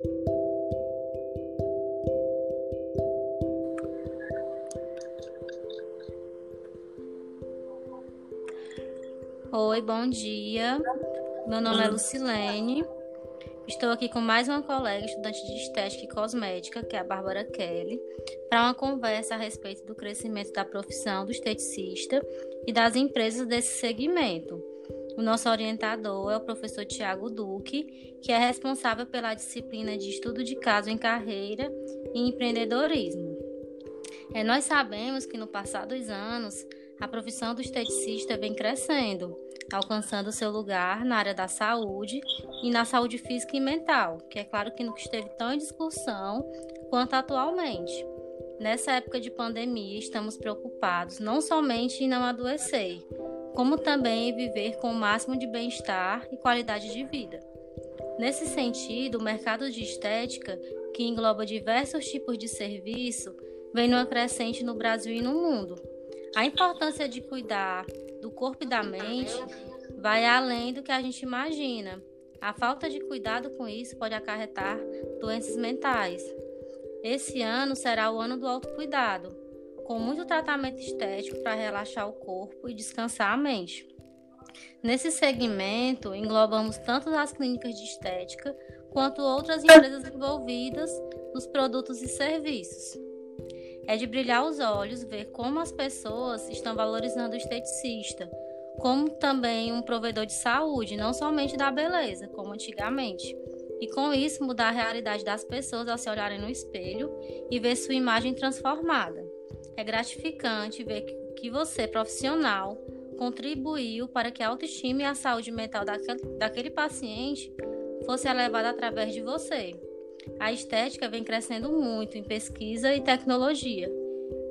Oi, bom dia. Meu nome é Lucilene. Estou aqui com mais uma colega estudante de estética e cosmética, que é a Bárbara Kelly, para uma conversa a respeito do crescimento da profissão do esteticista e das empresas desse segmento. O nosso orientador é o professor Tiago Duque, que é responsável pela disciplina de estudo de caso em carreira e empreendedorismo. É, nós sabemos que no passar dos anos, a profissão do esteticista vem crescendo alcançando seu lugar na área da saúde e na saúde física e mental, que é claro que nunca esteve tão em discussão quanto atualmente. Nessa época de pandemia, estamos preocupados não somente em não adoecer, como também viver com o máximo de bem-estar e qualidade de vida. Nesse sentido, o mercado de estética, que engloba diversos tipos de serviço, vem numa crescente no Brasil e no mundo. A importância de cuidar do corpo e da mente vai além do que a gente imagina. A falta de cuidado com isso pode acarretar doenças mentais. Esse ano será o ano do autocuidado, com muito tratamento estético para relaxar o corpo e descansar a mente. Nesse segmento, englobamos tanto as clínicas de estética quanto outras empresas envolvidas nos produtos e serviços. É de brilhar os olhos ver como as pessoas estão valorizando o esteticista, como também um provedor de saúde, não somente da beleza, como antigamente. E com isso mudar a realidade das pessoas ao se olharem no espelho e ver sua imagem transformada. É gratificante ver que você, profissional, contribuiu para que a autoestima e a saúde mental daquele, daquele paciente fosse elevada através de você. A estética vem crescendo muito em pesquisa e tecnologia,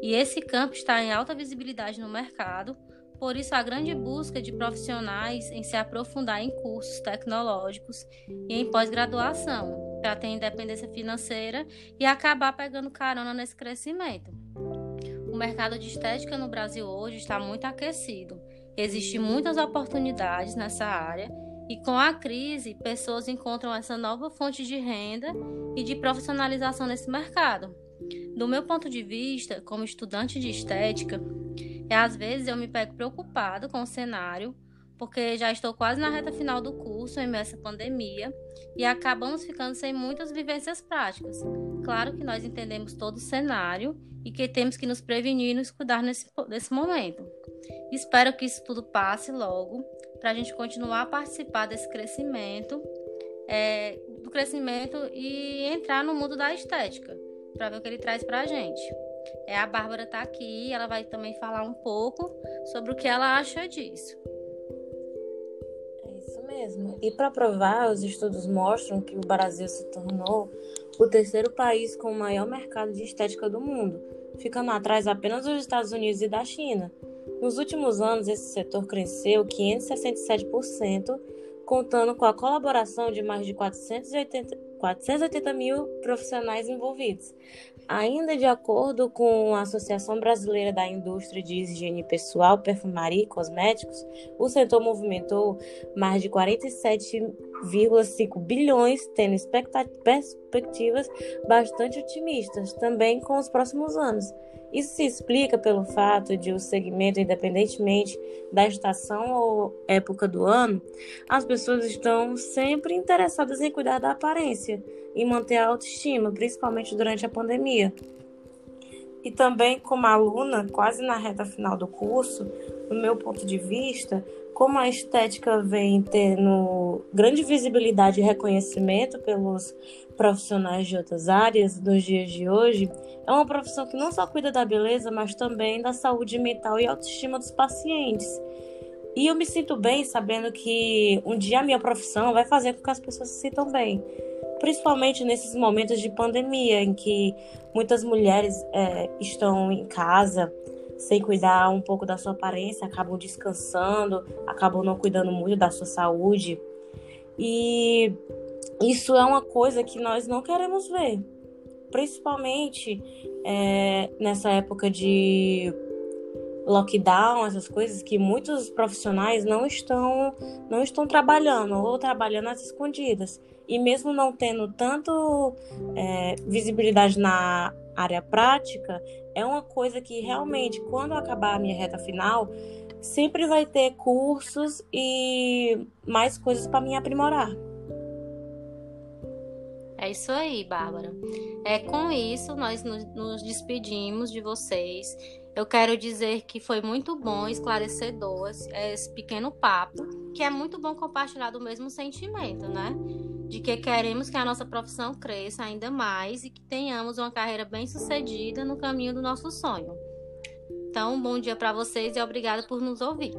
e esse campo está em alta visibilidade no mercado, por isso a grande busca de profissionais em se aprofundar em cursos tecnológicos e em pós-graduação, para ter independência financeira e acabar pegando carona nesse crescimento. O mercado de estética no Brasil hoje está muito aquecido. Existem muitas oportunidades nessa área e com a crise, pessoas encontram essa nova fonte de renda e de profissionalização nesse mercado. Do meu ponto de vista, como estudante de estética, é, às vezes eu me pego preocupado com o cenário, porque já estou quase na reta final do curso em essa pandemia e acabamos ficando sem muitas vivências práticas. Claro que nós entendemos todo o cenário e que temos que nos prevenir e nos cuidar nesse, nesse momento. Espero que isso tudo passe logo para a gente continuar a participar desse crescimento, é, do crescimento e entrar no mundo da estética, para ver o que ele traz para a gente. É, a Bárbara está aqui, ela vai também falar um pouco sobre o que ela acha disso. Mesmo. E para provar, os estudos mostram que o Brasil se tornou o terceiro país com o maior mercado de estética do mundo, ficando atrás apenas dos Estados Unidos e da China. Nos últimos anos, esse setor cresceu 567%, contando com a colaboração de mais de 480, 480 mil profissionais envolvidos. Ainda de acordo com a Associação Brasileira da Indústria de Higiene Pessoal, Perfumaria e Cosméticos, o setor movimentou mais de 47,5 bilhões, tendo perspectivas bastante otimistas também com os próximos anos. Isso se explica pelo fato de o segmento, independentemente da estação ou época do ano, as pessoas estão sempre interessadas em cuidar da aparência e manter a autoestima, principalmente durante a pandemia. E também, como aluna, quase na reta final do curso, no meu ponto de vista, como a estética vem tendo grande visibilidade e reconhecimento pelos profissionais de outras áreas nos dias de hoje, é uma profissão que não só cuida da beleza, mas também da saúde mental e autoestima dos pacientes. E eu me sinto bem sabendo que um dia a minha profissão vai fazer com que as pessoas se sintam bem. Principalmente nesses momentos de pandemia, em que muitas mulheres é, estão em casa sem cuidar um pouco da sua aparência, acabam descansando, acabam não cuidando muito da sua saúde. E isso é uma coisa que nós não queremos ver, principalmente é, nessa época de lockdown, essas coisas que muitos profissionais não estão não estão trabalhando ou trabalhando às escondidas. E mesmo não tendo tanto é, visibilidade na área prática, é uma coisa que realmente, quando acabar a minha reta final, sempre vai ter cursos e mais coisas para me aprimorar. É isso aí, Bárbara. É com isso nós nos despedimos de vocês. Eu quero dizer que foi muito bom, esclarecedor esse pequeno papo, que é muito bom compartilhar do mesmo sentimento, né? De que queremos que a nossa profissão cresça ainda mais e que tenhamos uma carreira bem sucedida no caminho do nosso sonho. Então, um bom dia para vocês e obrigada por nos ouvir.